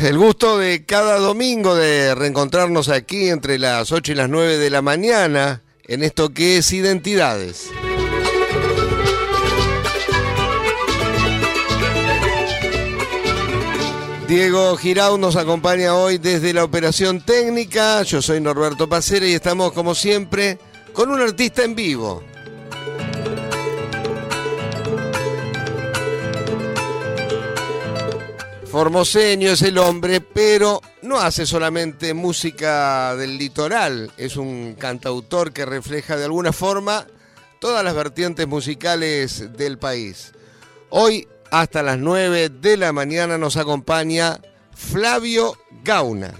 El gusto de cada domingo de reencontrarnos aquí entre las 8 y las 9 de la mañana en esto que es Identidades. Diego Girau nos acompaña hoy desde la operación técnica. Yo soy Norberto Pacera y estamos como siempre con un artista en vivo. Formoseño es el hombre, pero no hace solamente música del litoral, es un cantautor que refleja de alguna forma todas las vertientes musicales del país. Hoy, hasta las 9 de la mañana, nos acompaña Flavio Gauna.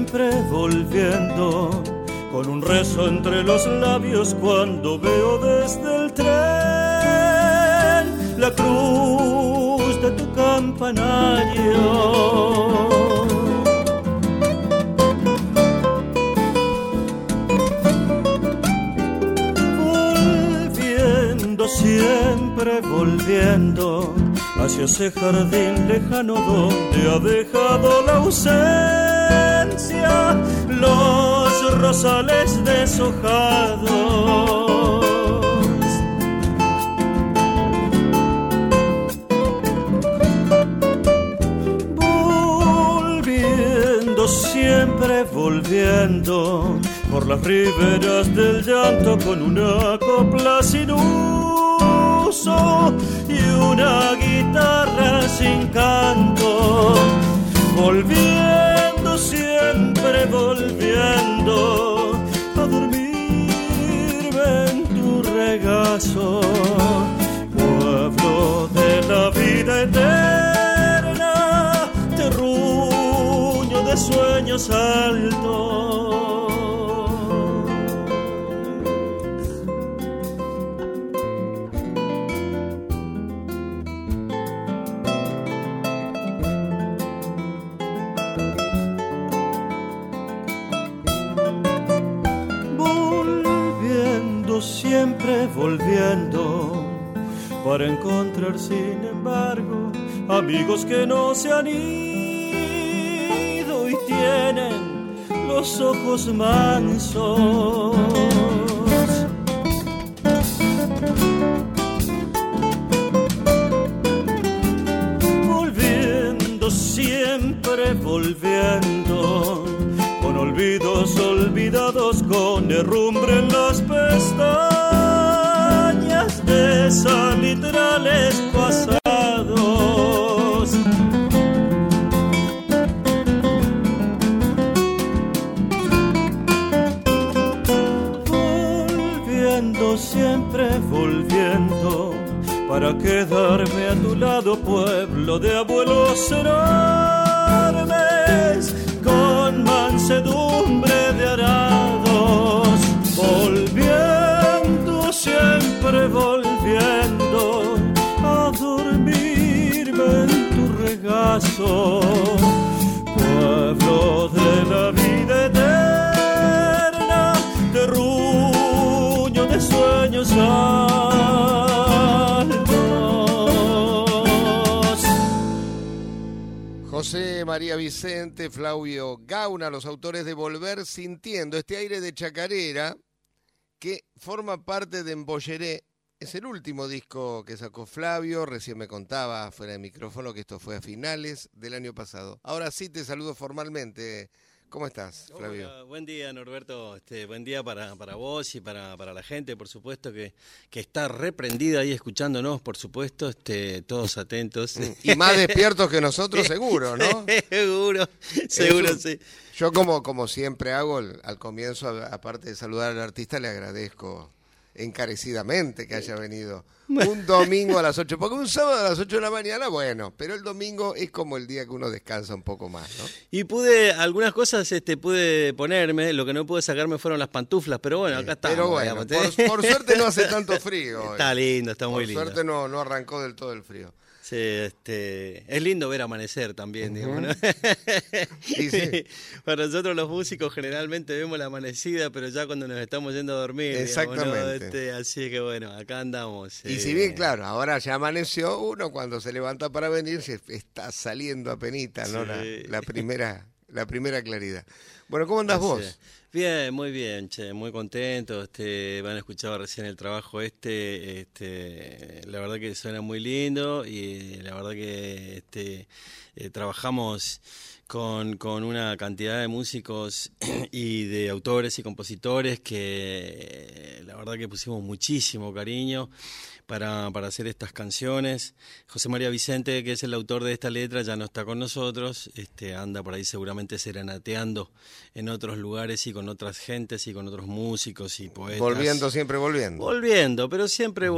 Siempre volviendo, con un rezo entre los labios cuando veo desde el tren la cruz de tu campanario. Volviendo, siempre volviendo hacia ese jardín lejano donde ha dejado la ausencia los rosales deshojados. Volviendo, siempre volviendo por las riberas del llanto con una copla sin uso y una guitarra sin canto. Amigos que no se han ido y tienen los ojos mansos. Volviendo, siempre volviendo, con olvidos olvidados, con herrumbre en las pestañas salitrales de abuelos enormes, con mansedumbre de arados, volviendo, siempre volviendo a dormirme en tu regazo, pueblo de la vida eterna, terruño de sueños. José María Vicente, Flavio Gauna, los autores de Volver Sintiendo, este aire de chacarera que forma parte de Embolleré. Es el último disco que sacó Flavio, recién me contaba fuera de micrófono que esto fue a finales del año pasado. Ahora sí te saludo formalmente, ¿Cómo estás, Flavio? Hola, buen día, Norberto. Este, buen día para, para vos y para, para la gente, por supuesto, que, que está reprendida ahí escuchándonos, por supuesto, este, todos atentos. Mm, y más despiertos que nosotros, seguro, ¿no? seguro, seguro, sí. Yo, como, como siempre hago, al comienzo, aparte de saludar al artista, le agradezco encarecidamente que haya venido un domingo a las 8, porque un sábado a las 8 de la mañana, bueno, pero el domingo es como el día que uno descansa un poco más, ¿no? Y pude, algunas cosas este, pude ponerme, lo que no pude sacarme fueron las pantuflas, pero bueno, acá está. Pero bueno, por, suerte no hace tanto frío. Está lindo, está muy lindo. Por suerte no, no arrancó del todo el frío. Sí, este, es lindo ver amanecer también, digamos, Para nosotros los músicos generalmente vemos la amanecida, pero ya cuando nos estamos yendo a dormir. Exactamente. Este, así que bueno, acá andamos. Y si bien, eh, claro, ahora ya amaneció, uno cuando se levanta para venir se está saliendo a penita, ¿no? La, primera, la primera claridad. Bueno, ¿cómo andás vos? Bien, muy bien, che, muy contento. Este, van a escuchar recién el trabajo este, este, la verdad que suena muy lindo y la verdad que este, eh, trabajamos con, con una cantidad de músicos y de autores y compositores que la verdad que pusimos muchísimo cariño para, para hacer estas canciones. José María Vicente, que es el autor de esta letra, ya no está con nosotros, este, anda por ahí seguramente serenateando en otros lugares y con otras gentes y con otros músicos y poetas. Volviendo, siempre volviendo. Volviendo, pero siempre,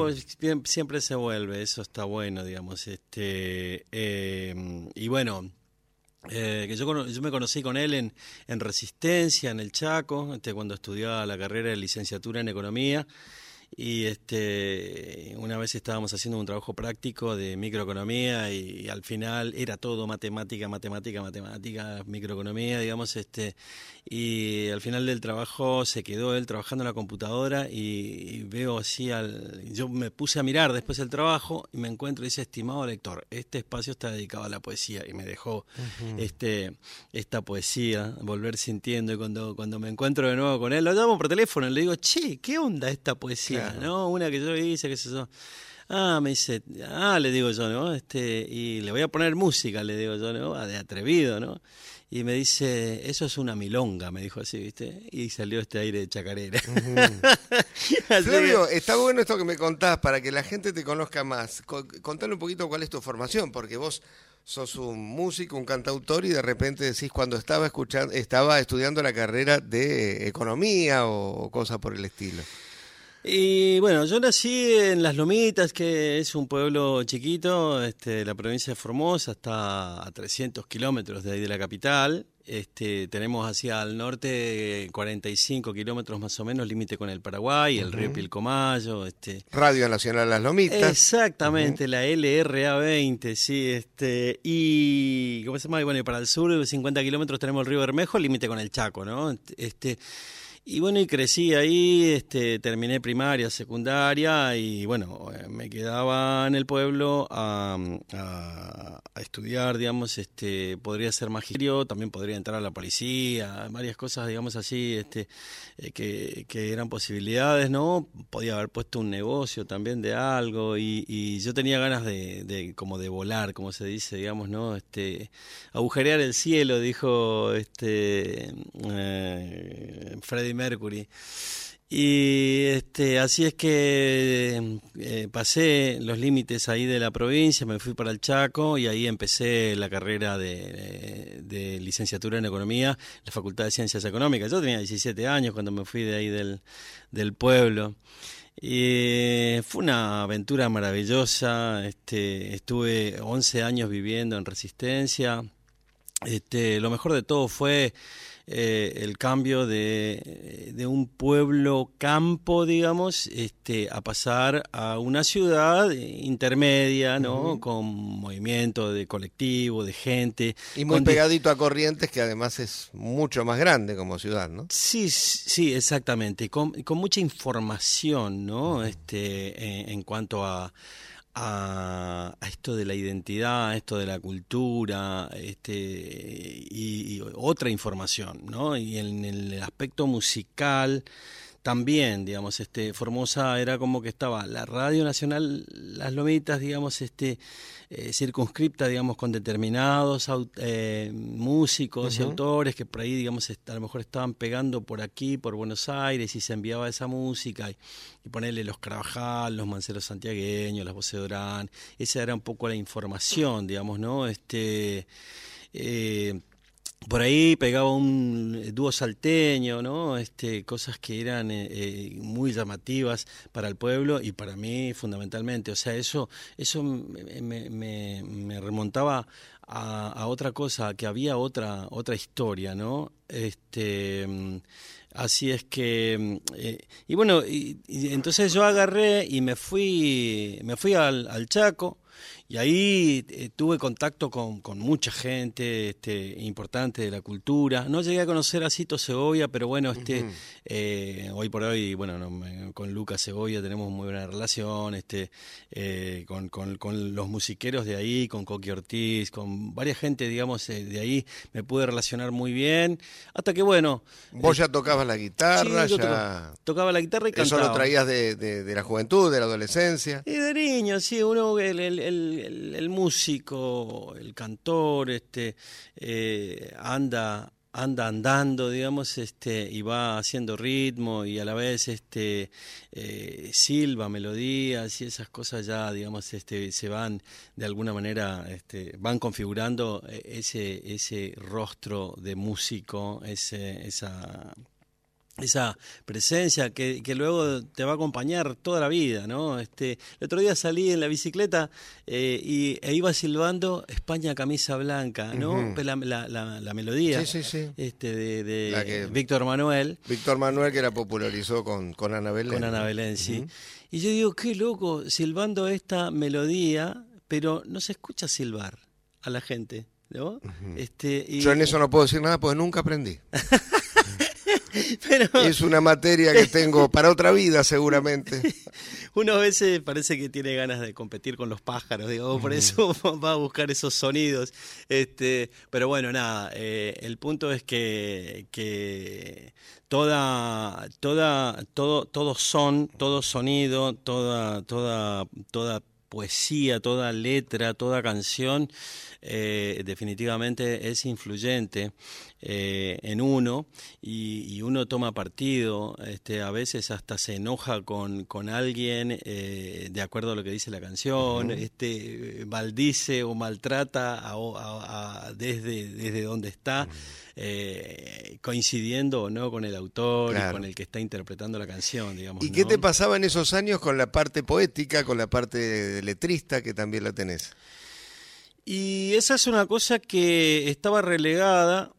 siempre se vuelve, eso está bueno, digamos. Este, eh, y bueno, eh, que yo, yo me conocí con él en, en Resistencia, en el Chaco, este, cuando estudiaba la carrera de licenciatura en Economía. Y este, una vez estábamos haciendo un trabajo práctico de microeconomía y, al final era todo matemática, matemática, matemática, microeconomía, digamos, este, y al final del trabajo se quedó él trabajando en la computadora y, veo así al, yo me puse a mirar después del trabajo y me encuentro y dice, estimado lector, este espacio está dedicado a la poesía y me dejó este, esta poesía, volver sintiendo y cuando, cuando me encuentro de nuevo con él, lo llamo por teléfono y le digo, che, ¿qué onda esta poesía? ¿No? Una que yo hice, qué sé yo. Ah, me dice, ah, le digo yo, ¿no? Este, y le voy a poner música, le digo yo, ¿no? De atrevido, ¿no? Y me dice, eso es una milonga, me dijo así, ¿viste? Y salió este aire de chacarera. Flavio, está bueno esto que me contás para que la gente te conozca más. Contale un poquito cuál es tu formación, porque vos sos un músico, un cantautor y de repente decís cuando estaba escuchando, estaba estudiando la carrera de economía o cosa por el estilo. Y bueno, yo nací en Las Lomitas, que es un pueblo chiquito, este, la provincia de Formosa, está a 300 kilómetros de ahí de la capital. Este, tenemos hacia el norte 45 kilómetros más o menos, límite con el Paraguay, el río Pilcomayo. Este. Radio Nacional Las Lomitas. Exactamente, la LRA 20, sí. Este, y, ¿cómo se llama? bueno, y para el sur, 50 kilómetros tenemos el río Bermejo, límite con el Chaco, ¿no? Este, y bueno, y crecí ahí, este, terminé primaria, secundaria y bueno, eh, me quedaba en el pueblo a, a, estudiar, digamos, este, podría ser magisterio, también podría entrar a la policía, varias cosas, digamos así, este, eh, que, que, eran posibilidades, ¿no? Podía haber puesto un negocio también de algo y, y yo tenía ganas de, de, como de volar, como se dice, digamos, ¿no? Este, agujerear el cielo, dijo este eh, Freddy Mercury. Y este, así es que eh, pasé los límites ahí de la provincia, me fui para el Chaco y ahí empecé la carrera de, licenciatura en Economía la Facultad de Ciencias Económicas. Yo tenía 17 años cuando me fui de ahí del, del pueblo. Y fue una aventura maravillosa. Este, estuve 11 años viviendo en Resistencia. Este, lo mejor de todo fue eh, el cambio de, de, un pueblo campo, digamos, este, a pasar a una ciudad intermedia, ¿no? Con movimiento de colectivo, de gente. Y muy pegadito a Corrientes, que además es mucho más grande como ciudad, ¿no? Sí, sí, exactamente. Con, con mucha información, ¿no? Este, en cuanto a a, esto de la identidad, a esto de la cultura, este, y, otra información, ¿no? Y en el aspecto musical también, digamos, este, Formosa era como que estaba la Radio Nacional Las Lomitas, digamos, este, eh, circunscripta, digamos, con determinados eh, músicos y autores que por ahí, digamos, a lo mejor estaban pegando por aquí, por Buenos Aires, y se enviaba esa música, y, ponerle los Carvajal, los Manceros Santiagueños, las Voces de Orán, esa era un poco la información, digamos, ¿no? Este... Eh, por ahí pegaba un dúo salteño, ¿no? Este, cosas que eran eh, eh, muy llamativas para el pueblo y para mí fundamentalmente. O sea, eso, eso me, remontaba a, otra cosa, que había otra, otra historia, ¿no? Este, así es que, eh, y bueno, y, entonces yo agarré y me fui, me fui al, al Chaco y ahí eh, tuve contacto con, con, mucha gente este, importante de la cultura. No llegué a conocer a Cito Segovia, pero bueno, este, eh, hoy por hoy, bueno, con Lucas Segovia tenemos muy buena relación, este, eh, con, con, los musiqueros de ahí, con Coqui Ortiz, con varias gente, digamos, de ahí me pude relacionar muy bien. Hasta que, bueno. Vos ya tocabas la guitarra, ya. Tocaba, la guitarra y cantaba. Eso lo traías de, de, la juventud, de la adolescencia. Y de niño, sí, uno, el, el el, músico, el cantor, este, eh, anda anda andando, digamos, este, y va haciendo ritmo y a la vez este eh, silba melodías y esas cosas ya, digamos, este, se van de alguna manera, este, van configurando eh, ese, ese rostro de músico, ese, esa esa presencia que, que, luego te va a acompañar toda la vida, ¿no? Este, el otro día salí en la bicicleta eh, y e iba silbando España camisa blanca, ¿no? la, la, la, melodía sí, sí, sí. este de, de Víctor Manuel. Víctor Manuel que la popularizó con, con Ana Belén. Con Ana Belén, sí. Y yo digo, qué loco, silbando esta melodía, pero no se escucha silbar a la gente, ¿no? este, y... Yo en eso no puedo decir nada porque nunca aprendí. Es una materia que tengo para otra vida, seguramente. Uno a veces parece que tiene ganas de competir con los pájaros, digo, por eso va a buscar esos sonidos. Este, pero bueno, nada, eh, el punto es que, que toda, toda, todo, todo son, todo sonido, toda, toda, toda poesía, toda letra, toda canción, eh, definitivamente es influyente eh, en uno y, uno toma partido, este, a veces hasta se enoja con, con alguien eh, de acuerdo a lo que dice la canción, este, maldice o maltrata a, desde, desde donde está. Coincidiendo o no con el autor y con el que está interpretando la canción, digamos. ¿Y qué te pasaba en esos años con la parte poética, con la parte letrista que también la tenés? Y esa es una cosa que estaba relegada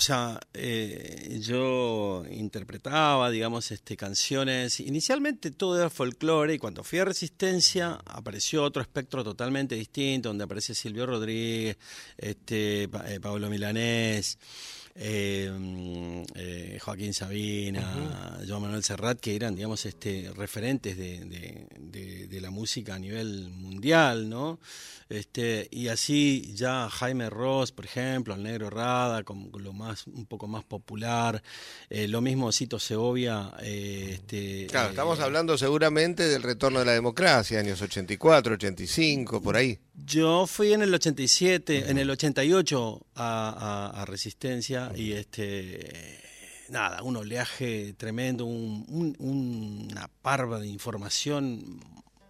o sea, eh, yo interpretaba, digamos, este, canciones. Inicialmente todo era folclore y cuando fui a Resistencia apareció otro espectro totalmente distinto, donde aparece Silvio Rodríguez, este, eh, Pablo Milanés. Eh, eh, Joaquín Sabina, Joan Manuel Serrat, que eran, digamos, este, referentes de, de, la música a nivel mundial, ¿no? Este, y así ya Jaime Ross, por ejemplo, el Negro Rada, como lo más, un poco más popular, eh, lo mismo Cito Segovia. este, claro, estamos hablando seguramente del retorno de la democracia, años 84, 85, por ahí. Yo fui en el 87, en el 88 a, a, Resistencia y este nada, un oleaje tremendo, un, una parva de información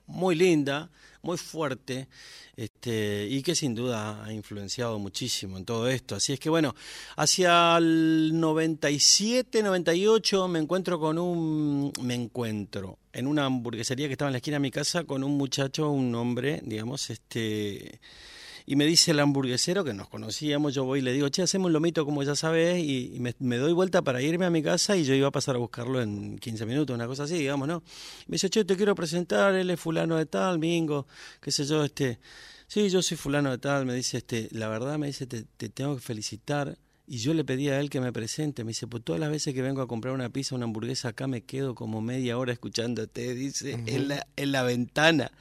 muy linda, muy fuerte, este, y que sin duda ha influenciado muchísimo en todo esto. Así es que bueno, hacia el 97, 98 me encuentro con un, me encuentro en una hamburguesería que estaba en la esquina de mi casa con un muchacho, un hombre, digamos, este y me dice el hamburguesero que nos conocíamos, yo voy y le digo, che, hacemos un lomito como ya sabes, y, me, doy vuelta para irme a mi casa y yo iba a pasar a buscarlo en 15 minutos, una cosa así, digamos, ¿no? Me dice, che, te quiero presentar, él es fulano de tal, Mingo, qué sé yo, este, sí, yo soy fulano de tal, me dice, este, la verdad, me dice, te, tengo que felicitar. Y yo le pedí a él que me presente. Me dice, pues todas las veces que vengo a comprar una pizza, una hamburguesa, acá me quedo como media hora escuchándote, dice, en, la, en la ventana.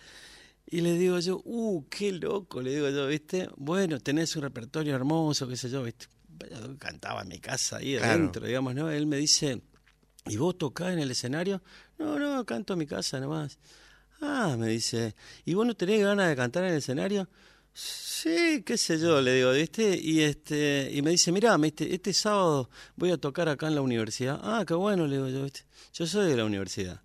Y le digo yo, uh, qué loco, le digo yo, ¿viste? Bueno, tenés un repertorio hermoso, qué sé yo, ¿viste? Yo cantaba en mi casa ahí adentro, digamos, ¿no? Él me dice, ¿y vos tocás en el escenario? No, no, canto en mi casa nomás. Ah, me dice, ¿y vos no tenés ganas de cantar en el escenario? Sí, qué sé yo, le digo, ¿viste? Y este y me dice, mirá, este, este sábado voy a tocar acá en la universidad. Ah, qué bueno, le digo yo, ¿viste? Yo soy de la universidad.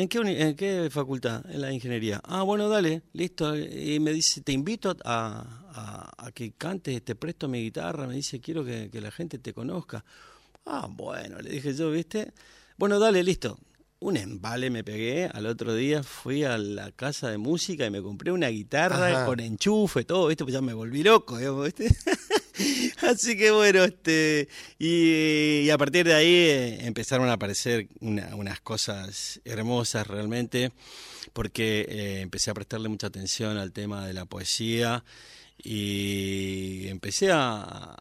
¿En qué, ¿En qué facultad? En la ingeniería. Ah, bueno, dale, listo. Y me dice, te invito a, a, que cantes, te presto mi guitarra. Me dice, quiero que, que, la gente te conozca. Ah, bueno, le dije yo, ¿viste? Bueno, dale, listo. Un embale me pegué. Al otro día fui a la casa de música y me compré una guitarra con enchufe, todo, ¿viste? Pues ya me volví loco, ¿viste? Así que bueno, este y, a partir de ahí eh, empezaron a aparecer unas cosas hermosas realmente, porque eh, empecé a prestarle mucha atención al tema de la poesía y empecé a,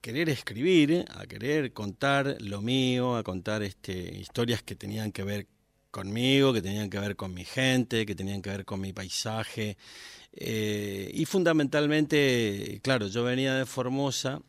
querer escribir, a querer contar lo mío, a contar este, historias que tenían que ver conmigo, que tenían que ver con mi gente, que tenían que ver con mi paisaje. Eh, y fundamentalmente, claro, yo venía de Formosa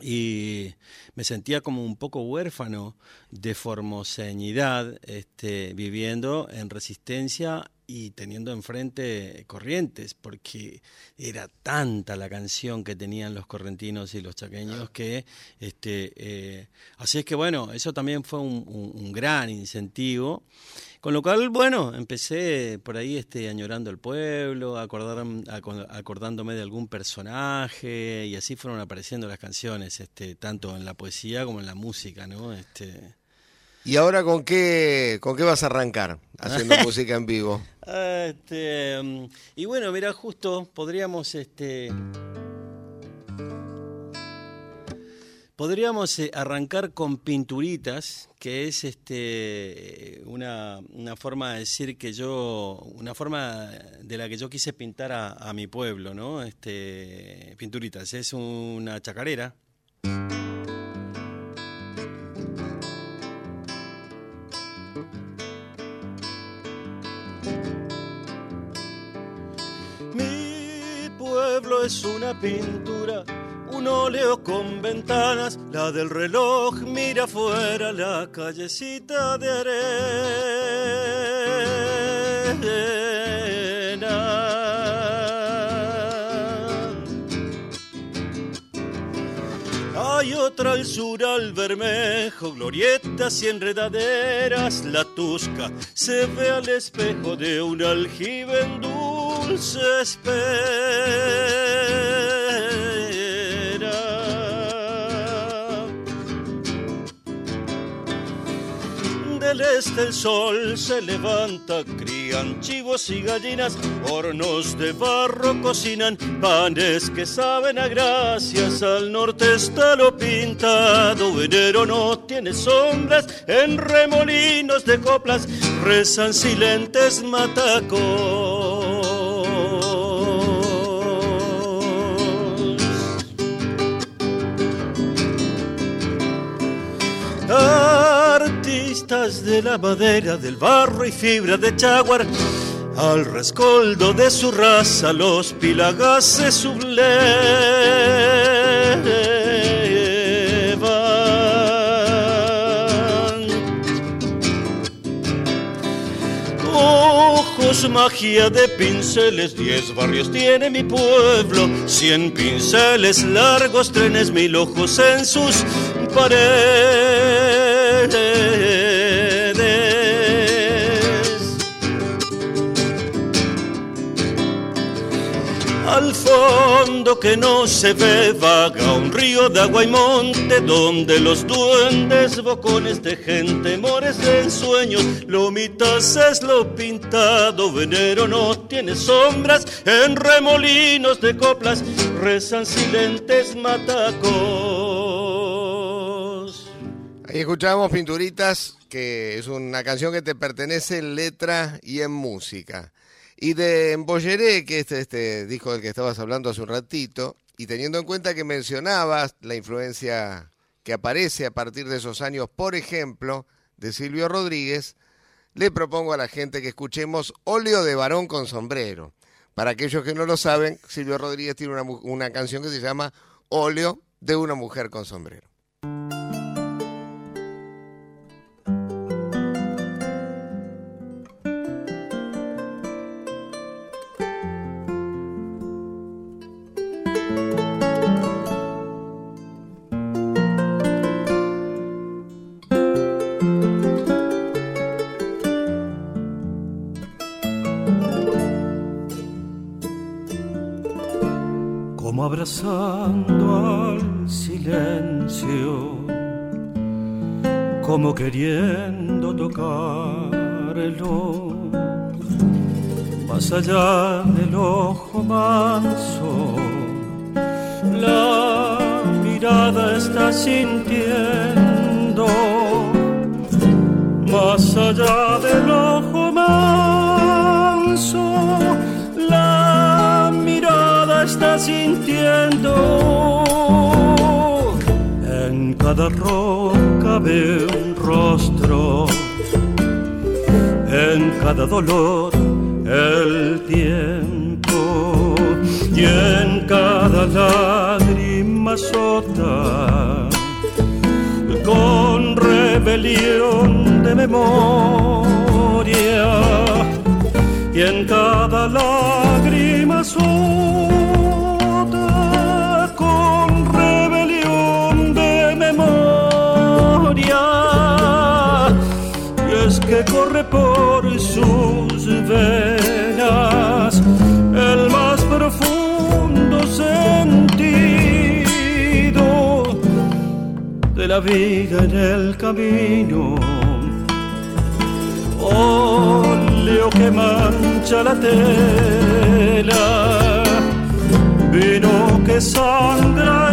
y me sentía como un poco huérfano de formoseñidad, este, viviendo en resistencia y teniendo enfrente corrientes, porque era tanta la canción que tenían los correntinos y los chaqueños que, este, eh, así es que bueno, eso también fue un, gran incentivo. Con lo cual, bueno, empecé por ahí este, añorando el pueblo, acordar, acordándome de algún personaje, y así fueron apareciendo las canciones, este, tanto en la poesía como en la música, ¿no? Este, ¿Y ahora con qué, con qué vas a arrancar haciendo música en vivo? Este, mm, y bueno, mira, justo podríamos este podríamos eh, arrancar con pinturitas, que es este una, una, forma de decir que yo, una forma de la que yo quise pintar a, a mi pueblo, ¿no? Este, pinturitas, es una chacarera. Es una pintura, un óleo con ventanas, la del reloj mira afuera la callecita de arena. Otra al sur al Bermejo, glorietas y enredaderas, la tusca se ve al espejo de un aljibe en dulce Del este el sol se levanta, crían chivos y gallinas, hornos de barro cocinan, panes que saben a gracias, al norte está lo pintado, enero no tiene sombras, en remolinos de coplas rezan silentes matacos. De la madera, del barro y fibra de chaguar, al rescoldo de su raza los pilagases sublevan. Ojos, magia de pinceles, diez barrios tiene mi pueblo, cien pinceles largos, trenes, mil ojos en sus paredes. Fondo que no se ve vaga un río de agua y monte donde los duendes, bocones de gente, mores en sueños, lomitas es lo pintado, venero no tiene sombras, en remolinos de coplas rezan silentes matacos. Ahí escuchamos Pinturitas, que es una canción que te pertenece en letra y en música. Y de Embolleré, que es este disco del que estabas hablando hace un ratito, y teniendo en cuenta que mencionabas la influencia que aparece a partir de esos años, por ejemplo, de Silvio Rodríguez, le propongo a la gente que escuchemos Óleo de varón con sombrero. Para aquellos que no lo saben, Silvio Rodríguez tiene una, una canción que se llama Óleo de una mujer con sombrero. Más allá del ojo manso, la mirada está sintiendo, más allá del ojo manso está sintiendo. En cada roca ve un rostro, en cada dolor lágrima sota con rebelión de memoria y en cada lágrima vida en el camino. Óleo que mancha la tela, vino que sangra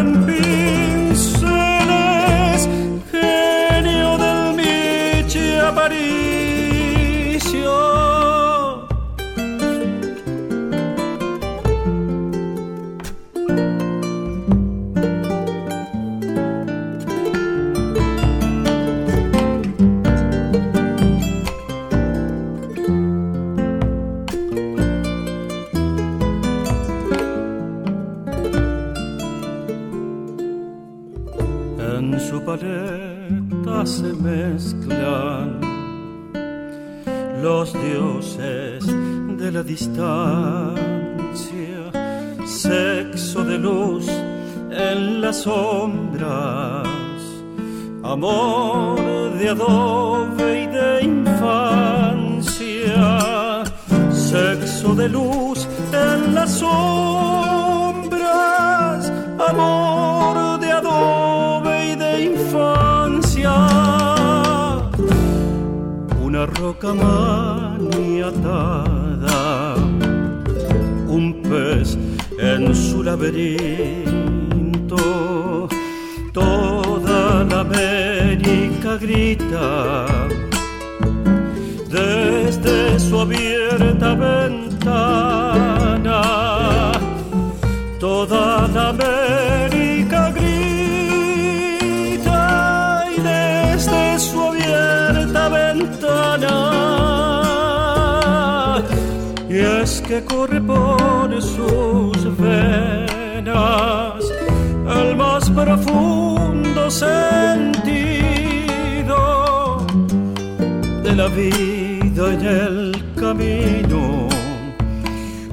profundo sentido de la vida en el camino.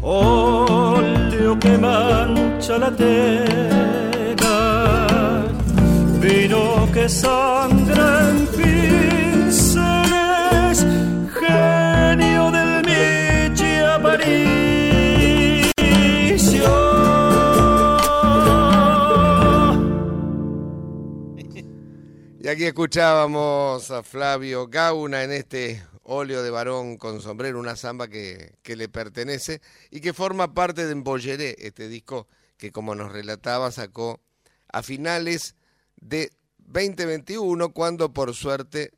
Óleo que mancha la tela, vino que sangra aquí escuchábamos a Flavio Gauna en este óleo de varón con sombrero, una samba que, le pertenece y que forma parte de Embolleré, este disco que como nos relataba sacó a finales de 2021, cuando por suerte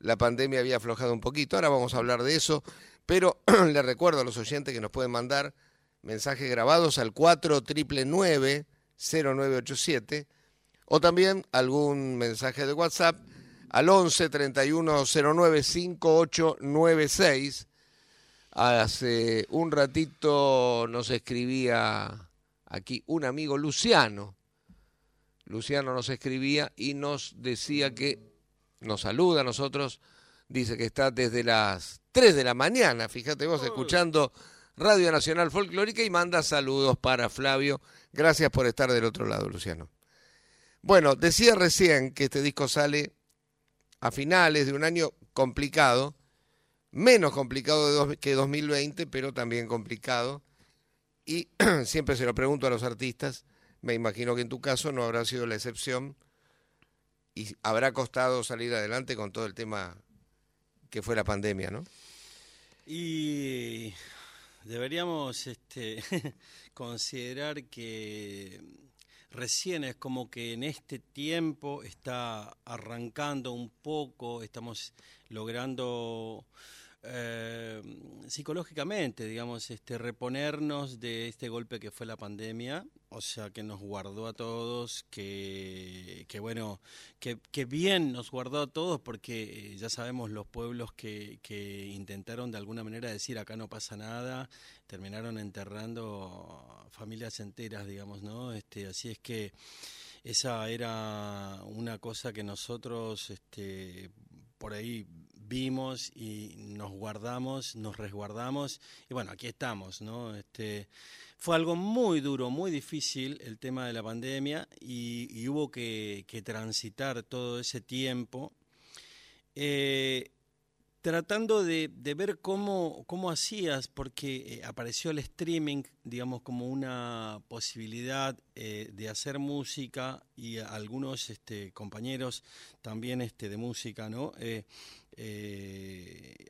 la pandemia había aflojado un poquito. Ahora vamos a hablar de eso, pero le recuerdo a los oyentes que nos pueden mandar mensajes grabados al 4999-0987 o también algún mensaje de WhatsApp al 11 31 09 5896. Hace un ratito nos escribía aquí un amigo Luciano. Luciano nos escribía y nos decía que nos saluda a nosotros, dice que está desde las 3 de la mañana, fíjate vos, escuchando Radio Nacional Folclórica y manda saludos para Flavio. Gracias por estar del otro lado, Luciano. Bueno, decía recién que este disco sale a finales de un año complicado, menos complicado que 2020, pero también complicado. Y siempre se lo pregunto a los artistas, me imagino que en tu caso no habrá sido la excepción y habrá costado salir adelante con todo el tema que fue la pandemia, ¿no? Y deberíamos este, considerar que recién es como que en este tiempo está arrancando un poco, estamos logrando eh, psicológicamente, digamos, este, reponernos de este golpe que fue la pandemia, o sea, que nos guardó a todos, que, que bueno, que, que, bien nos guardó a todos, porque eh, ya sabemos los pueblos que, que intentaron de alguna manera decir acá no pasa nada, terminaron enterrando familias enteras, digamos, ¿no? Este, así es que esa era una cosa que nosotros, este, por ahí vimos y nos guardamos, nos resguardamos y bueno, aquí estamos, ¿no? Este, fue algo muy duro, muy difícil el tema de la pandemia y, hubo que, transitar todo ese tiempo. Eh, tratando de, ver cómo, cómo hacías, porque eh, apareció el streaming, digamos, como una posibilidad eh, de hacer música y algunos este, compañeros también este, de música, ¿no? Eh,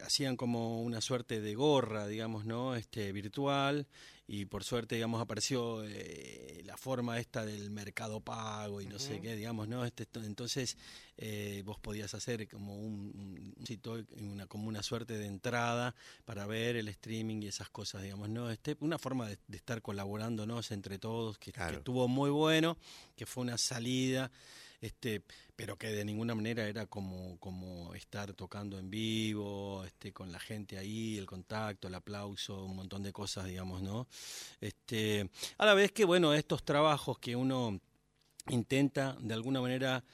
hacían como una suerte de gorra, digamos, ¿no? Este, virtual y por suerte, digamos, apareció eh, la forma esta del mercado pago y no sé qué, digamos, ¿no? Este, entonces eh, vos podías hacer como un, sitio, una, como una suerte de entrada para ver el streaming y esas cosas, digamos, ¿no? Este, una forma de, estar colaborándonos entre todos que, que estuvo muy bueno, que fue una salida este, pero que de ninguna manera era como, como estar tocando en vivo, este, con la gente ahí, el contacto, el aplauso, un montón de cosas, digamos, ¿no? Este, a la vez que, bueno, estos trabajos que uno intenta de alguna manera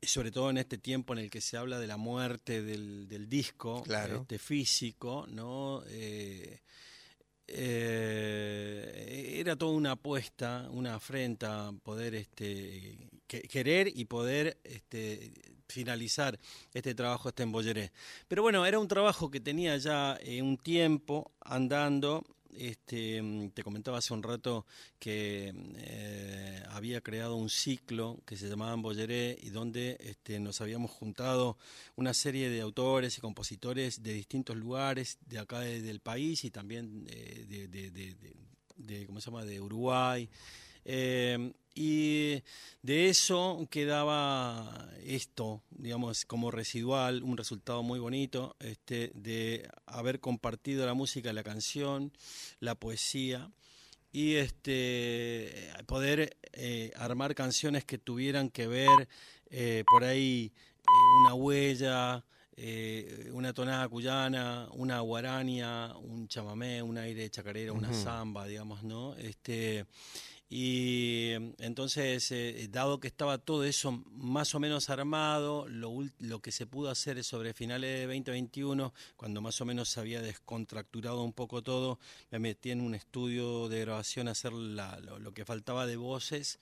sobre todo en este tiempo en el que se habla de la muerte del, del disco este, físico, ¿no? Eh, eh, era toda una apuesta, una afrenta poder este, querer y poder este, finalizar este trabajo este en Bolleré. Pero bueno, era un trabajo que tenía ya eh, un tiempo andando este, mm, te comentaba hace un rato que eh, había creado un ciclo que se llamaba Bolleré y donde este, nos habíamos juntado una serie de autores y compositores de distintos lugares de acá del país y también eh, de, de, de, de, ¿cómo se llama? de Uruguay. Eh, y de eso quedaba esto, digamos, como residual, un resultado muy bonito, este, de haber compartido la música, la canción, la poesía y este poder eh, armar canciones que tuvieran que ver eh, por ahí eh, una huella, una tonada cuyana, una guarania, un chamamé, un aire chacarera, una samba, digamos, ¿no? Este, y entonces, eh, dado que estaba todo eso más o menos armado, lo, lo que se pudo hacer sobre finales de 2021, cuando más o menos se había descontracturado un poco todo, me metí en un estudio de grabación a hacer la, lo, que faltaba de voces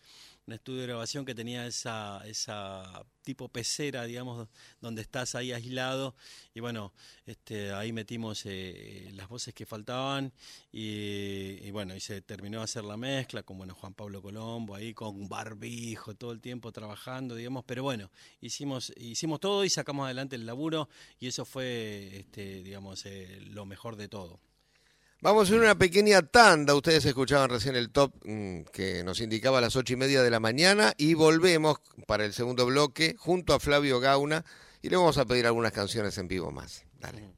un estudio de grabación que tenía esa, esa tipo pecera, digamos, donde estás ahí aislado. Y bueno, este, ahí metimos eh, las voces que faltaban y, bueno, y se terminó de hacer la mezcla con bueno, Juan Pablo Colombo, ahí con barbijo, todo el tiempo trabajando, digamos, pero bueno, hicimos, hicimos todo y sacamos adelante el laburo y eso fue, este, digamos, eh, lo mejor de todo. Vamos a una pequeña tanda. Ustedes escuchaban recién el top mm, que nos indicaba a las ocho y media de la mañana y volvemos para el segundo bloque junto a Flavio Gauna y le vamos a pedir algunas canciones en vivo más. Dale.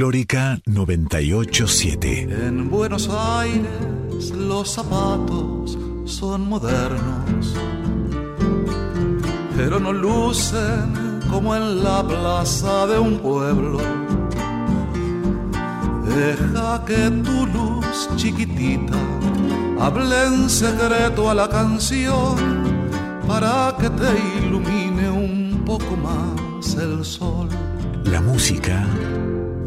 Folclórica 987. En Buenos Aires los zapatos son modernos, pero no lucen como en la plaza de un pueblo. Deja que tu luz chiquitita hable en secreto a la canción para que te ilumine un poco más el sol. La música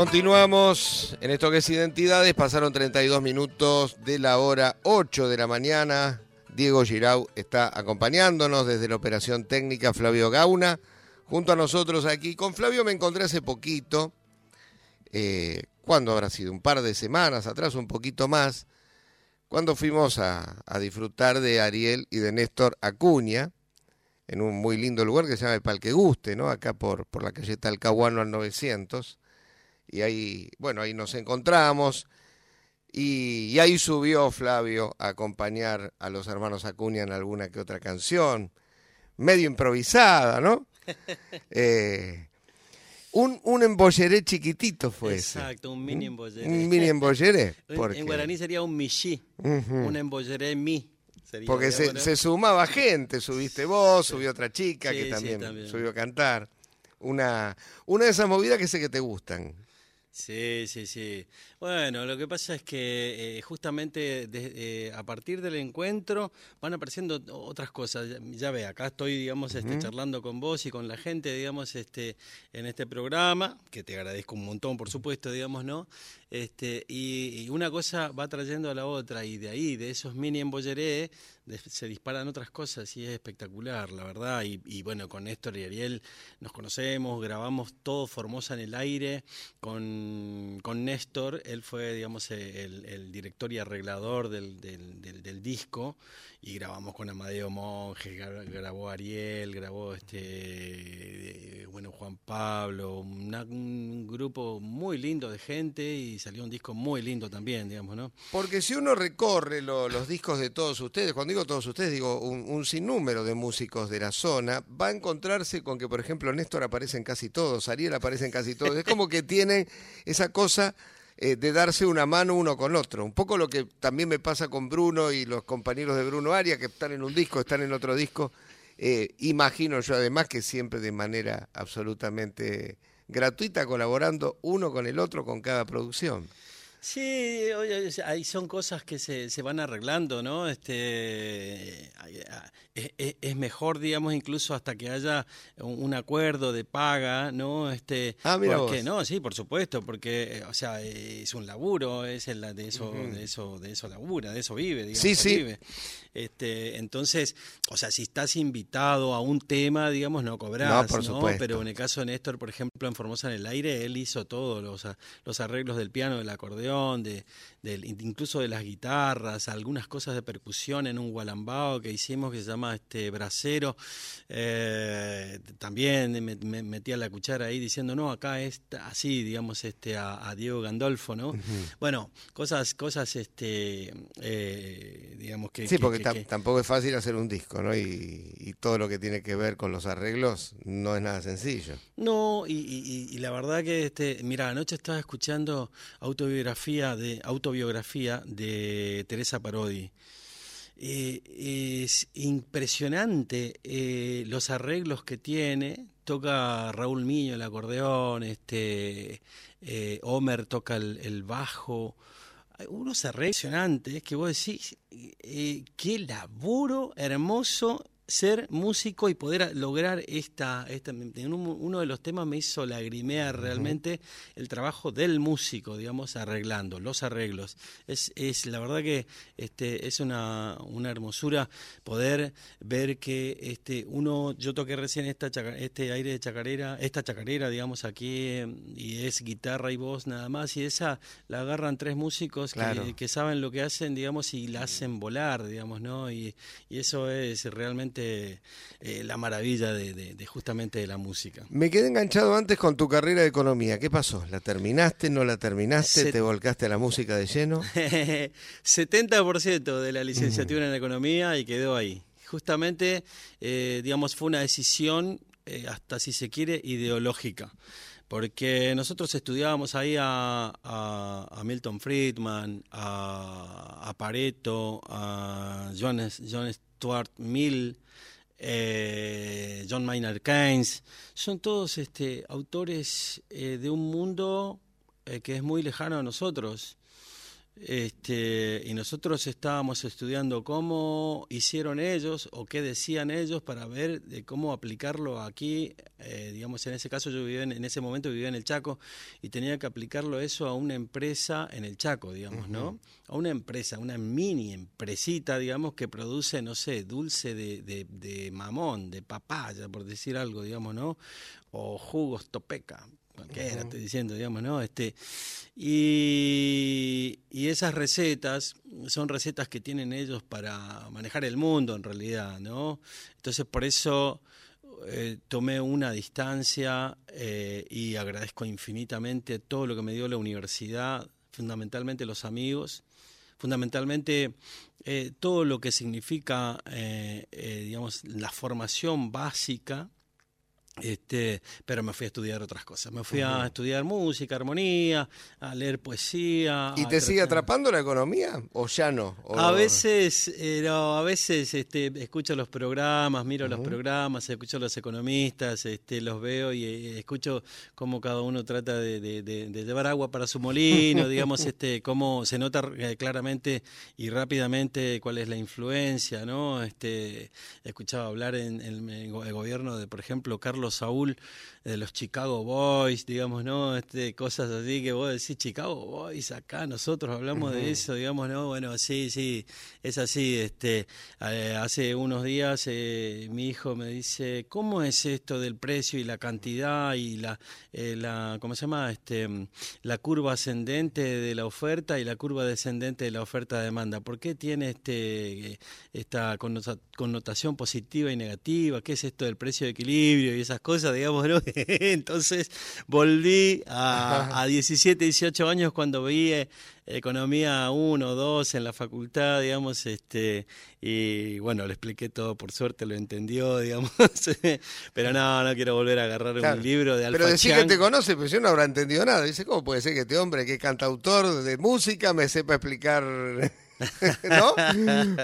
Continuamos en esto que es Identidades. Pasaron 32 minutos de la hora 8 de la mañana. Diego Girau está acompañándonos desde la operación técnica Flavio Gauna. Junto a nosotros aquí. Con Flavio me encontré hace poquito. Eh, ¿Cuándo habrá sido? Un par de semanas atrás, un poquito más. Cuando fuimos a, disfrutar de Ariel y de Néstor Acuña. En un muy lindo lugar que se llama el Palque Guste, ¿no? Acá por, por la calle Talcahuano al 900 y ahí, bueno, ahí nos encontramos. Y, ahí subió Flavio a acompañar a los hermanos Acuña en alguna que otra canción, medio improvisada, ¿no? Eh, un, un embolleré chiquitito fue Exacto, un mini embolleré. Un mini embolleré. En guaraní sería un michi, un embolleré mi. porque se, sumaba gente, subiste vos, subió otra chica que también, también, subió a cantar. Una, una de esas movidas que sé que te gustan. Sí, sí, sí. Bueno, lo que pasa es que eh, justamente eh, a partir del encuentro van apareciendo otras cosas. Ya, ve, acá estoy, digamos, este, charlando con vos y con la gente, digamos, este, en este programa, que te agradezco un montón, por supuesto, digamos, ¿no? Este, y, una cosa va trayendo a la otra, y de ahí, de esos mini embolleré, se disparan otras cosas y es espectacular, la verdad. Y, bueno, con Néstor y Ariel nos conocemos, grabamos todo Formosa en el aire con, con Néstor él fue, digamos, el, director y arreglador del, disco y grabamos con Amadeo Monge, grabó Ariel, grabó este, bueno, Juan Pablo, un grupo muy lindo de gente y salió un disco muy lindo también, digamos, ¿no? Porque si uno recorre los discos de todos ustedes, cuando digo todos ustedes, digo un, un, sinnúmero de músicos de la zona, va a encontrarse con que, por ejemplo, Néstor aparece en casi todos, Ariel aparece en casi todos, es como que tienen esa cosa eh, de darse una mano uno con otro. Un poco lo que también me pasa con Bruno y los compañeros de Bruno Aria, que están en un disco, están en otro disco. Eh, imagino yo además que siempre de manera absolutamente gratuita, colaborando uno con el otro con cada producción. Sí, ahí son cosas que se, se van arreglando, ¿no? Este, es, mejor, digamos, incluso hasta que haya un, acuerdo de paga, ¿no? Este, ah, mira porque, no, sí, por supuesto, porque, o sea, es un laburo, es el, de eso, de eso, de eso labura, de eso vive, digamos. Sí, sí. Vive. Este, entonces, o sea, si estás invitado a un tema, digamos, no cobras, no, Pero en el caso de Néstor, por ejemplo, en Formosa en el aire, él hizo todo, los, los arreglos del piano, del acordeón, de, incluso de las guitarras, algunas cosas de percusión en un gualambao que hicimos que se llama este brasero. Eh, también me, metía la cuchara ahí diciendo, no, acá es así, digamos, este a, Diego Gandolfo, ¿no? Bueno, cosas, cosas, este, eh, digamos que... Sí, porque tampoco es fácil hacer un disco, ¿no? Y, todo lo que tiene que ver con los arreglos no es nada sencillo. No, y, la verdad que, este, mira, anoche estaba escuchando autobiografía de autobiografía de Teresa Parodi. Eh, es impresionante eh, los arreglos que tiene. Toca Raúl Miño el acordeón, este eh, Homer toca el, bajo. Hay unos arreglos impresionantes que vos decís, qué laburo hermoso ser músico y poder lograr esta, esta uno de los temas me hizo lagrimear realmente el trabajo del músico, digamos, arreglando, los arreglos. Es, es la verdad que este es una, una hermosura poder ver que este uno, yo toqué recién esta este aire de chacarera, esta chacarera, digamos, aquí, y es guitarra y voz nada más, y esa la agarran tres músicos que, saben lo que hacen, digamos, y la hacen volar, digamos, ¿no? Y, y eso es realmente eh, la maravilla de, justamente de la música. Me quedé enganchado antes con tu carrera de economía. ¿Qué pasó? ¿La terminaste? ¿No la terminaste? ¿Te volcaste a la música de lleno? 70% de la licenciatura en economía y quedó ahí. Justamente, eh, digamos, fue una decisión, eh, hasta si se quiere, ideológica porque nosotros estudiábamos ahí a, a, Milton Friedman, a, a, Pareto, a John, John Stuart Mill, eh, John Maynard Keynes, son todos este, autores eh, de un mundo eh, que es muy lejano a nosotros. Este, y nosotros estábamos estudiando cómo hicieron ellos o qué decían ellos para ver de cómo aplicarlo aquí. Eh, digamos, en ese caso yo vivía en, ese momento vivía en el Chaco y tenía que aplicarlo eso a una empresa en el Chaco, digamos, ¿no? A una empresa, una mini empresita, digamos, que produce, no sé, dulce de, de, de mamón, de papaya, por decir algo, digamos, ¿no? O jugos topeca, cualquiera, estoy diciendo, digamos, ¿no? Este, y, esas recetas son recetas que tienen ellos para manejar el mundo, en realidad, ¿no? Entonces, por eso eh, tomé una distancia eh, y agradezco infinitamente todo lo que me dio la universidad, fundamentalmente los amigos, fundamentalmente eh, todo lo que significa, digamos, la formación básica este, pero me fui a estudiar otras cosas. Me fui a estudiar música, armonía, a leer poesía. ¿Y te sigue atrapando la economía o ya no? A veces, eh, a veces este, escucho los programas, miro los programas, escucho a los economistas, este, los veo y eh, escucho cómo cada uno trata de, llevar agua para su molino, digamos, este, cómo se nota eh, claramente y rápidamente cuál es la influencia, ¿no? Este, escuchaba hablar en, en el gobierno de, por ejemplo, Carlos Saúl de los Chicago Boys, digamos, ¿no? Este, cosas así que vos decís, Chicago Boys, acá nosotros hablamos de eso, digamos, ¿no? Bueno, sí, sí, es así. Este, eh, hace unos días eh, mi hijo me dice, ¿cómo es esto del precio y la cantidad y la, eh, la ¿cómo se llama? Este, la curva ascendente de la oferta y la curva descendente de la oferta-demanda. ¿Por qué tiene este, esta connotación positiva y negativa? ¿Qué es esto del precio de equilibrio y esas cosas, digamos, ¿no? Entonces volví a, a, 17, 18 años cuando vi eh, economía 1, 2 en la facultad, digamos, este, y bueno, le expliqué todo, por suerte lo entendió, digamos, pero no, no quiero volver a agarrar un libro de Alfa Pero decir que te conoce, pues yo no habrá entendido nada. Dice, ¿cómo puede ser que este hombre que es cantautor de música me sepa explicar... ¿No?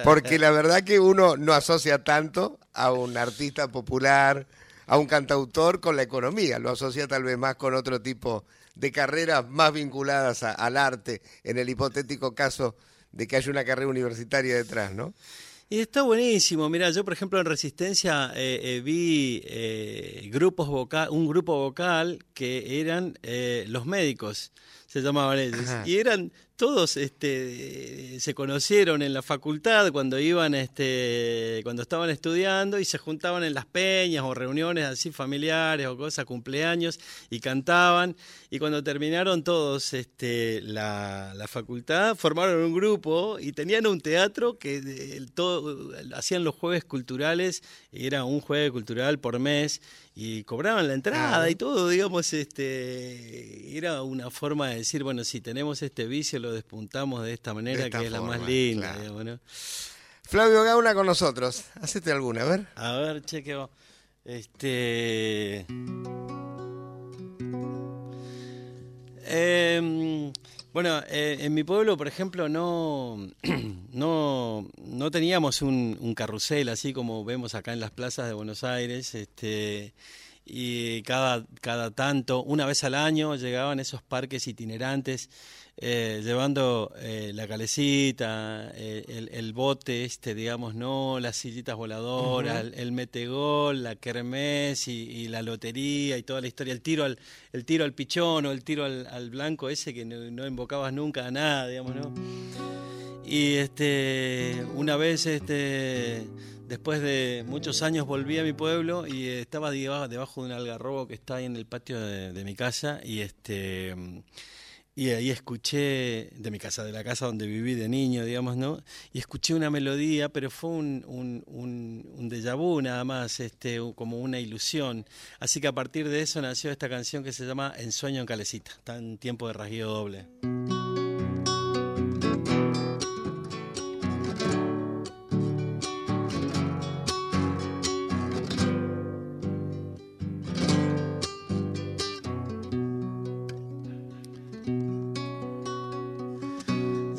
Porque la verdad que uno no asocia tanto a un artista popular, a un cantautor con la economía, lo asocia tal vez más con otro tipo de carreras más vinculadas al arte, en el hipotético caso de que haya una carrera universitaria detrás, ¿no? Y está buenísimo. Mira, yo por ejemplo en Resistencia eh, eh, vi eh, grupos vocal, un grupo vocal que eran eh, los médicos, se llamaban ellos, Ajá. y eran todos, este, se conocieron en la facultad cuando iban, este, cuando estaban estudiando y se juntaban en las peñas o reuniones así familiares o cosas, cumpleaños y cantaban. Y cuando terminaron todos, este, la, la facultad, formaron un grupo y tenían un teatro que el todo, hacían los jueves culturales, era un jueves cultural por mes y cobraban la entrada y todo, digamos, este, era una forma de decir, bueno, si tenemos este vicio lo despuntamos de esta manera esta que es la más linda, claro. digamos, ¿no? Flavio Gauna con nosotros. Hacete alguna, a ver. A ver, chequeo. Este. Em, bueno, eh, en mi pueblo, por ejemplo, no, no, no teníamos un, carrusel así como vemos acá en las plazas de Buenos Aires. Este, y cada, cada tanto, una vez al año, llegaban esos parques itinerantes eh, llevando eh, la calecita, eh, el, el bote este, digamos, no, las sillitas voladoras, el, el metegol, la kermés y, y la lotería y toda la historia, el tiro al, el tiro al pichón o el tiro al, al blanco ese que no, no invocabas nunca a nada, digamos, ¿no? Y este, una vez, este, después de muchos años, volví a mi pueblo y estaba debajo, debajo de un algarrobo que está ahí en el patio de, de mi casa y este. Y ahí escuché, de mi casa, de la casa donde viví de niño, digamos, ¿no? Y escuché una melodía, pero fue un, un, un, un déjà vu nada más, este, como una ilusión. Así que a partir de eso nació esta canción que se llama Ensueño en Calecita, está en tiempo de rasgueo doble.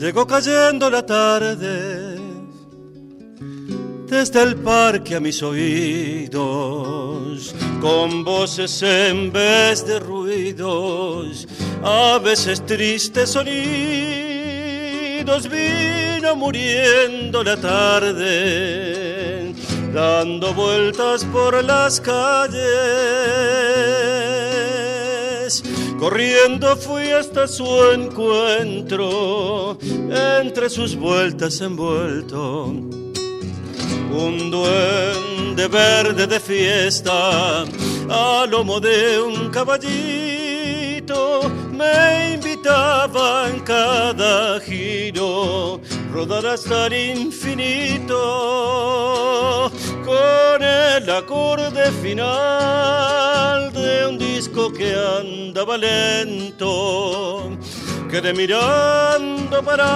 Llegó cayendo la tarde desde el parque a mis oídos, con voces en vez de ruidos, a veces tristes sonidos, vino muriendo la tarde, dando vueltas por las calles. Corriendo fui hasta su encuentro, entre sus vueltas envuelto. Un duende verde de fiesta, a lomo de un caballito, me invitaba en cada giro, rodar hasta el infinito, con el acorde final de un disco que andaba lento. Quedé mirando parado,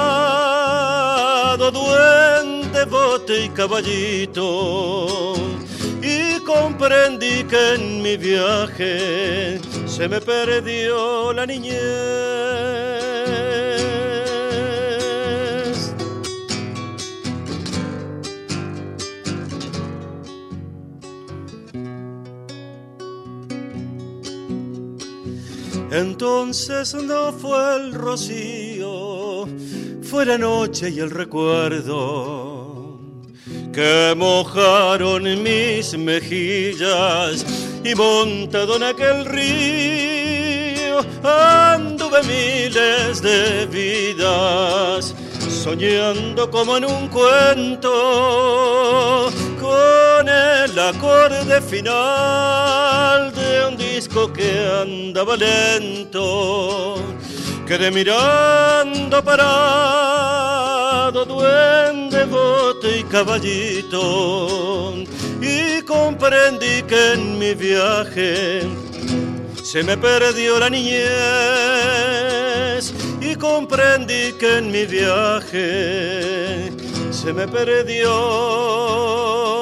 duende, bote y caballito. Y comprendí que en mi viaje se me perdió la niñez. Entonces no fue el rocío, fue la noche y el recuerdo que mojaron mis mejillas y montado en aquel río anduve miles de vidas soñando como en un cuento con el acorde final de un disco que andaba lento. Quedé mirando parado, duende, bote y caballito, y comprendí que en mi viaje se me perdió la niñez y comprendí que en mi viaje se me perdió.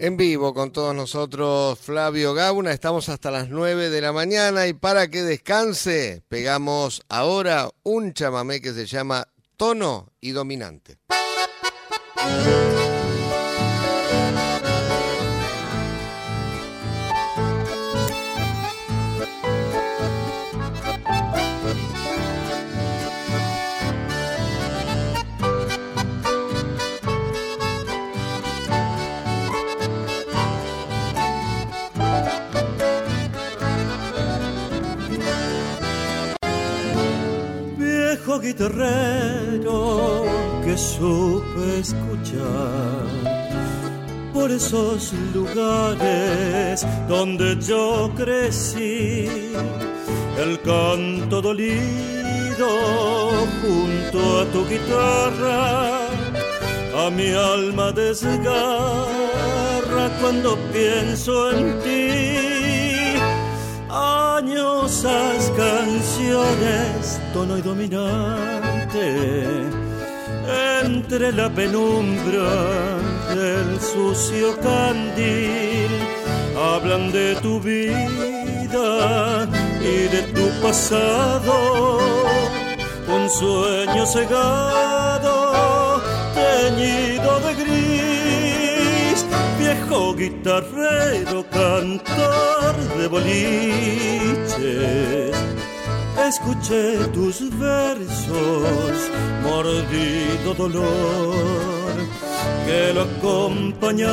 En vivo, con todos nosotros Flavio Gauna. Estamos hasta las 9 de la mañana y para que descanse, pegamos ahora un chamamé que se llama Tono y Dominante. Guitarrero que supe escuchar por esos lugares donde yo crecí, el canto dolido junto a tu guitarra, a mi alma desgarra cuando pienso en ti. Añosas canciones, tono y dominante entre la penumbra del sucio candil hablan de tu vida y de tu pasado un sueño cegado teñido guitarrero cantor de boliches escuché tus versos, mordido dolor, que lo acompañaba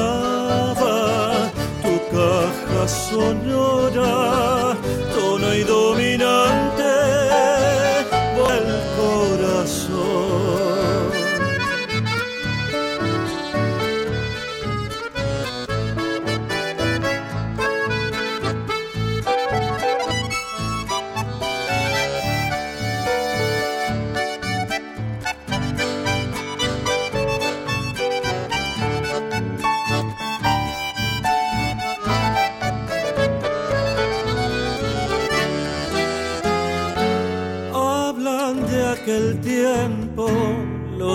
tu caja sonora, tono y dominante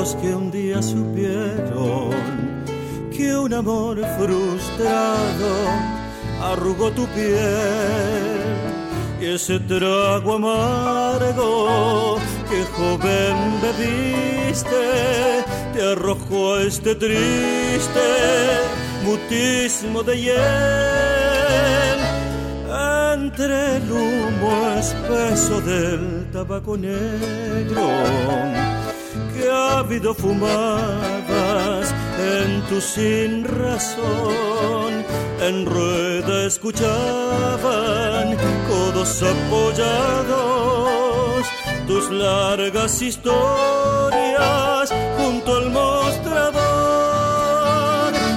los que un día supieron que un amor frustrado arrugó tu piel y ese trago amargo que joven bebiste te arrojó a este triste mutismo de hiel. Entre el humo espeso del tabaco negro que ávido fumabas en tu sin razón. En rueda escuchaban codos apoyados tus largas historias junto al mostrador.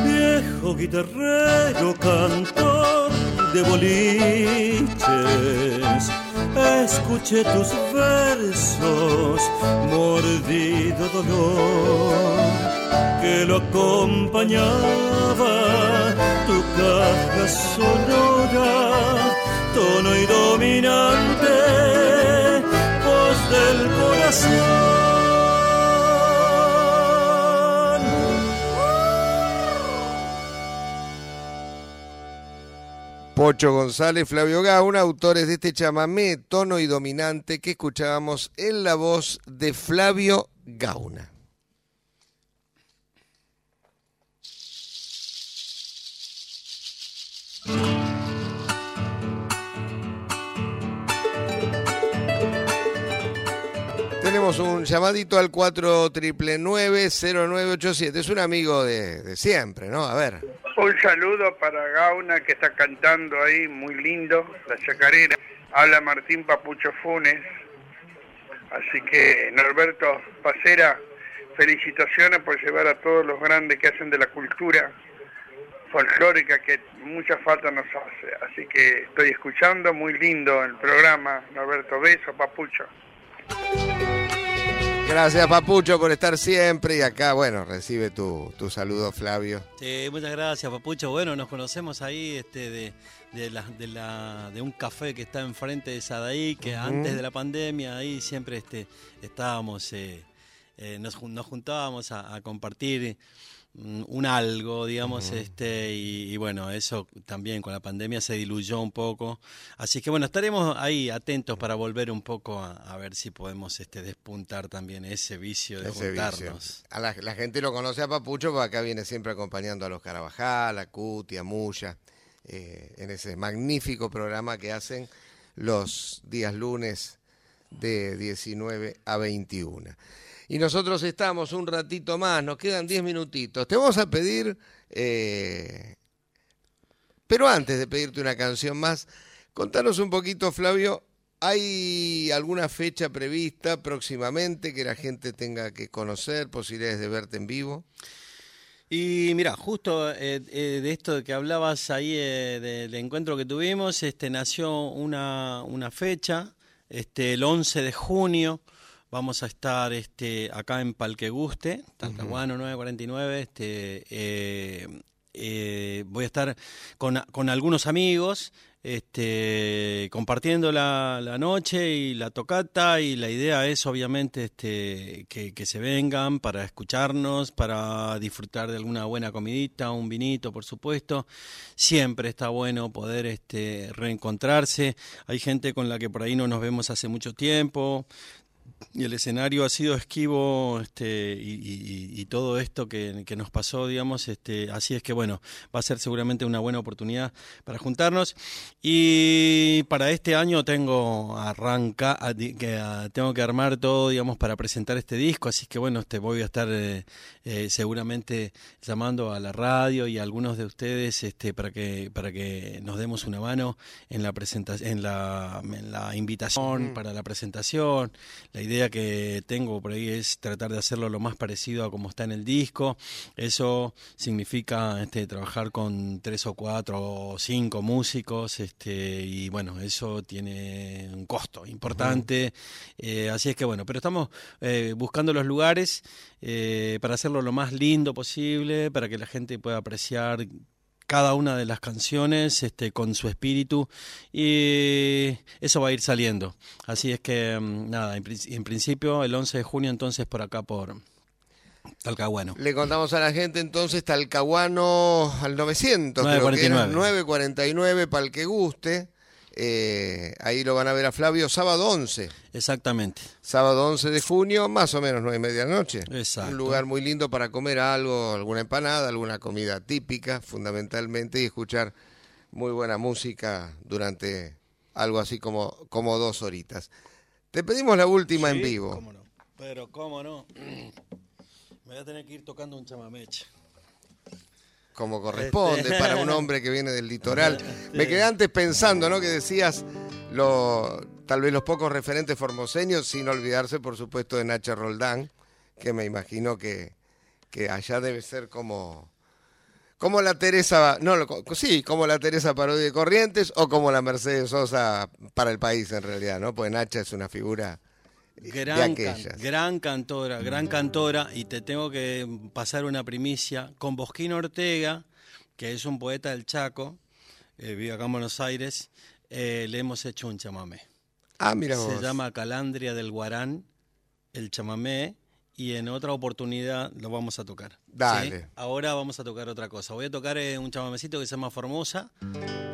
Viejo guitarrero cantor de boliches escuché tus versos mordido dolor que lo acompañaba tu caja sonora tono y dominante voz del corazón Pocho González, Flavio Gauna, autores de este chamamé, tono y dominante que escuchábamos en la voz de Flavio Gauna. Tenemos un llamadito al 4999-0987. Es un amigo de, de siempre, ¿no? A ver. Un saludo para Gauna que está cantando ahí, muy lindo, la chacarera. Habla Martín Papucho Funes. Así que Norberto Pacera, felicitaciones por llevar a todos los grandes que hacen de la cultura folclórica que mucha falta nos hace. Así que estoy escuchando, muy lindo el programa. Norberto, beso, Papucho. Gracias, Papucho, por estar siempre. Y acá, bueno, recibe tu, tu saludo, Flavio. Sí, muchas gracias, Papucho. Bueno, nos conocemos ahí este, de, de, la, de, la, de un café que está enfrente de Sadaí, que Ujú. antes de la pandemia ahí siempre este, estábamos, eh, eh, nos, nos juntábamos a, a compartir un algo, digamos, este, y, bueno, eso también con la pandemia se diluyó un poco. Así que bueno, estaremos ahí atentos para volver un poco a, ver si podemos este, despuntar también ese vicio de juntarnos. A la, gente lo conoce a Papucho, porque acá viene siempre acompañando a los Carabajal, a Cuti, a Muya, eh, en ese magnífico programa que hacen los días lunes de 19 a 21. Y nosotros estamos un ratito más, nos quedan 10 minutitos. Te vamos a pedir, eh, pero antes de pedirte una canción más, contanos un poquito, Flavio, ¿hay alguna fecha prevista próximamente que la gente tenga que conocer, posibilidades de verte en vivo? Y mira, justo eh, eh, de esto que hablabas ahí del encuentro que tuvimos, este nació una, una fecha este, el 11 de junio vamos a estar este, acá en Palqueguste, Talcahuano 949. Este, eh, eh, voy a estar con, con algunos amigos este, compartiendo la, la, noche y la tocata y la idea es obviamente este, que, que, se vengan para escucharnos, para disfrutar de alguna buena comidita, un vinito por supuesto. Siempre está bueno poder este, reencontrarse. Hay gente con la que por ahí no nos vemos hace mucho tiempo y el escenario ha sido esquivo este, y, todo esto que, nos pasó, digamos, este, así es que bueno, va a ser seguramente una buena oportunidad para juntarnos. Y para este año tengo arranca, que, tengo que armar todo, digamos, para presentar este disco, así que bueno, este, voy a estar eh, eh, seguramente llamando a la radio y a algunos de ustedes este, para que para que nos demos una mano en la presentación, en la, en la invitación para la presentación, la idea idea que tengo por ahí es tratar de hacerlo lo más parecido a como está en el disco. Eso significa este, trabajar con tres o cuatro o cinco músicos este, y bueno, eso tiene un costo importante. Eh, así es que bueno, pero estamos eh, buscando los lugares eh, para hacerlo lo más lindo posible, para que la gente pueda apreciar cada una de las canciones este, con su espíritu y eso va a ir saliendo. Así es que, mm, nada, en, principio el 11 de junio entonces por acá por Talcahuano. Le contamos a la gente entonces Talcahuano al 900, 949, 949 para el que guste. Eh, ahí lo van a ver a Flavio sábado 11. Exactamente. Sábado 11 de junio, más o menos nueve y media de la noche. Exacto. Un lugar muy lindo para comer algo, alguna empanada, alguna comida típica, fundamentalmente, y escuchar muy buena música durante algo así como, como dos horitas. Te pedimos la última en vivo. Cómo no. Pero cómo no. Me voy a tener que ir tocando un chamameche como corresponde este. para un hombre que viene del litoral. Me quedé antes pensando, ¿no? Que decías lo, tal vez los pocos referentes formoseños, sin olvidarse, por supuesto, de Nacha Roldán, que me imagino que, que allá debe ser como, como la Teresa, no, sí, como la Teresa Parodi de Corrientes o como la Mercedes Sosa para el país en realidad, ¿no? Pues Nacha es una figura Gran, gran cantora, gran cantora, y te tengo que pasar una primicia. Con Bosquín Ortega, que es un poeta del Chaco, eh, vive acá en Buenos Aires, eh, le hemos hecho un chamamé. Ah, mira Se llama Calandria del Guarán, el chamamé, y en otra oportunidad lo vamos a tocar. Dale. Ahora vamos a tocar otra cosa. Voy a tocar eh, un chamamecito que se llama Formosa,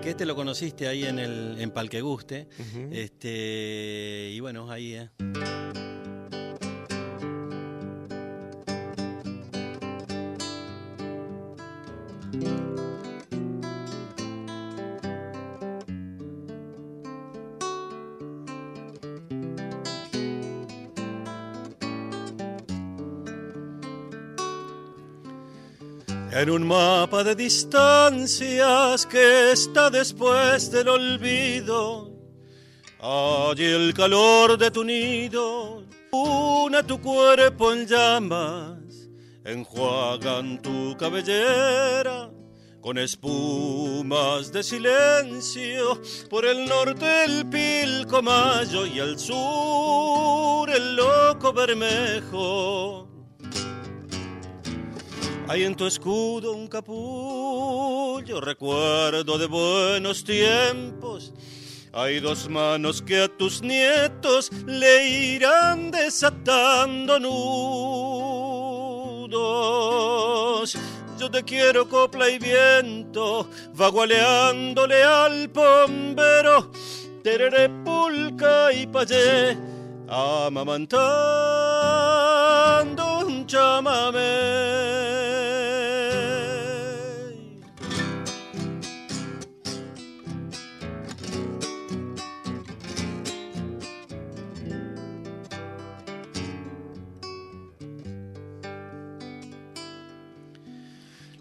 que este lo conociste ahí en el en Palqueguste. Este y bueno, ahí eh. En un mapa de distancias que está después del olvido, allí el calor de tu nido una tu cuerpo en llamas, enjuagan tu cabellera con espumas de silencio. Por el norte el pilcomayo y al sur el loco bermejo hay en tu escudo un capullo, recuerdo de buenos tiempos. Hay dos manos que a tus nietos le irán desatando nudos. Yo te quiero copla y viento, vagualeándole al pombero, tereré pulca y payé, amamantando un chamamé.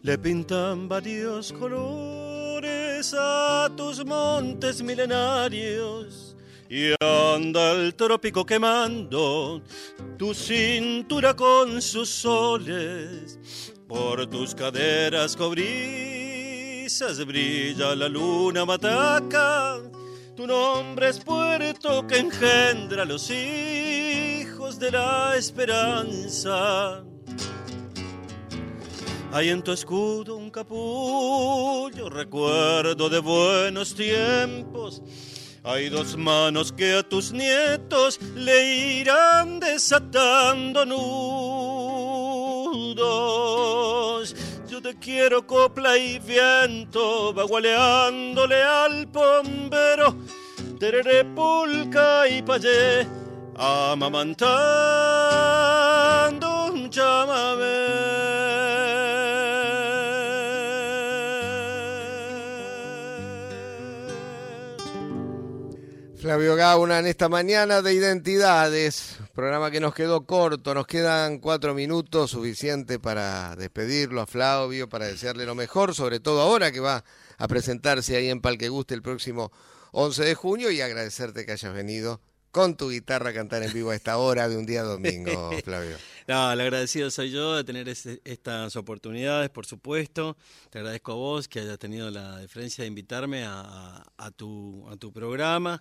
Le pintan varios colores a tus montes milenarios y anda el trópico quemando tu cintura con sus soles. Por tus caderas cobrizas brilla la luna mataca. Tu nombre es puerto que engendra los hijos de la esperanza. Hay en tu escudo un capullo, recuerdo de buenos tiempos. Hay dos manos que a tus nietos le irán desatando nudos. Yo te quiero copla y viento, bagualeándole al pombero, tereré pulca y payé, amamantando un chamamé. Flavio Gauna en esta mañana de Identidades, programa que nos quedó corto, nos quedan cuatro minutos, suficiente para despedirlo a Flavio, para desearle lo mejor, sobre todo ahora que va a presentarse ahí en Palque Guste el próximo 11 de junio y agradecerte que hayas venido con tu guitarra a cantar en vivo a esta hora de un día domingo, Flavio. No, el agradecido soy yo de tener estas oportunidades, por supuesto. Te agradezco a vos que hayas tenido la diferencia de invitarme a, tu, a tu programa.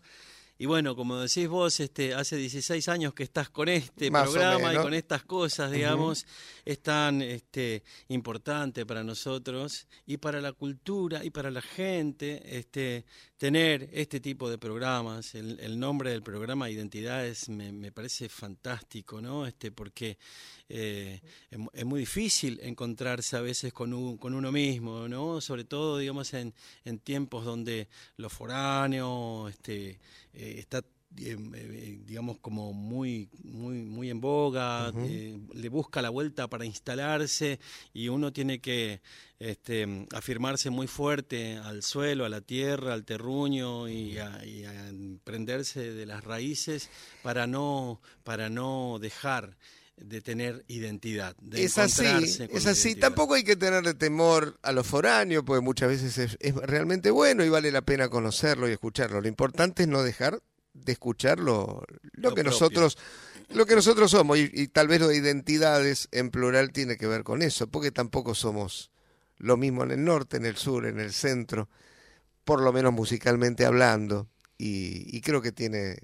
Y bueno, como decís vos, este, hace 16 años que estás con este programa y con estas cosas, digamos, es tan este, importante para nosotros y para la cultura y para la gente este, tener este tipo de programas. El, nombre del programa Identidades me, me, parece fantástico, ¿no? Este, porque eh, es, muy difícil encontrarse a veces con, con uno mismo, ¿no? Sobre todo, digamos, en, en tiempos donde lo foráneo este, eh, está eh, digamos como muy muy muy en boga le busca la vuelta para instalarse y uno tiene que este, afirmarse muy fuerte al suelo a la tierra al terruño y a, y a prenderse de las raíces para no para no dejar de tener identidad. De es así, es así. Tampoco hay que tenerle temor a los foráneos, porque muchas veces es, realmente bueno y vale la pena conocerlo y escucharlo. Lo importante es no dejar de escuchar lo, que nosotros lo que nosotros somos y, y, tal vez lo de identidades en plural tiene que ver con eso, porque tampoco somos lo mismo en el norte, en el sur, en el centro, por lo menos musicalmente hablando y, y creo que tiene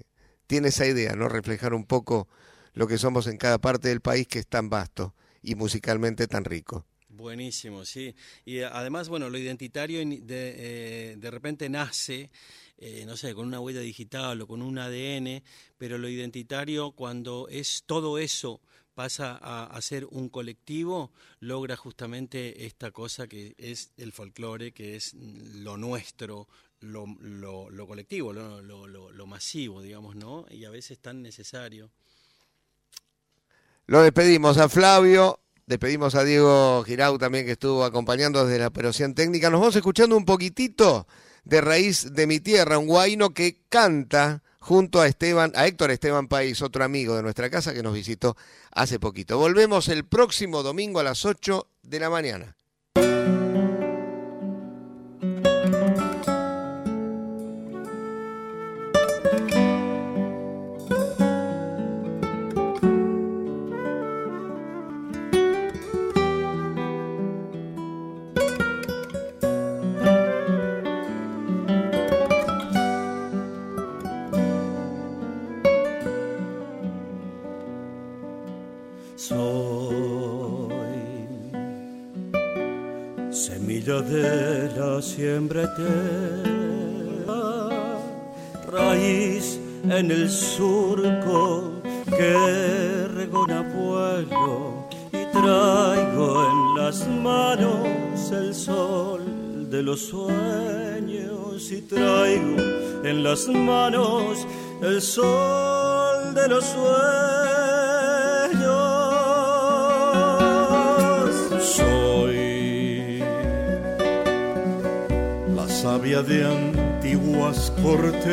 tiene esa idea, no reflejar un poco lo que somos en cada parte del país que es tan vasto y musicalmente tan rico. Buenísimo, sí. Y además, bueno, lo identitario de, eh, de repente nace, eh, no sé, con una huella digital o con un ADN, pero lo identitario cuando es todo eso pasa a, ser un colectivo, logra justamente esta cosa que es el folclore, que es lo nuestro, lo, lo, lo colectivo, lo, lo, masivo, digamos, ¿no? Y a veces tan necesario. Lo despedimos a Flavio, despedimos a Diego Girau también que estuvo acompañando desde la operación técnica. Nos vamos escuchando un poquitito de Raíz de mi Tierra, un guaino que canta junto a Esteban, a Héctor Esteban País, otro amigo de nuestra casa que nos visitó hace poquito. Volvemos el próximo domingo a las 8 de la mañana. Raíz en el surco que regona vuelo y trae las manos el sol de los sueños y traigo en las manos el sol de los sueños. De antiguas cortezas,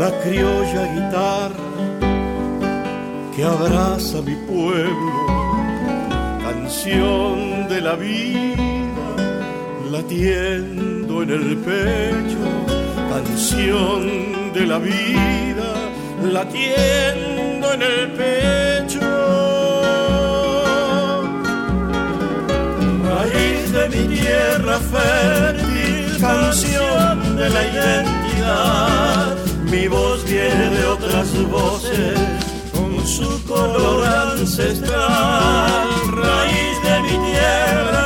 la criolla guitarra que abraza mi pueblo, canción de la vida, latiendo en el pecho, canción de la vida, latiendo en el pecho. mi tierra fértil, canción de la identidad. Mi voz viene de otras voces, con su color ancestral, raíz de mi tierra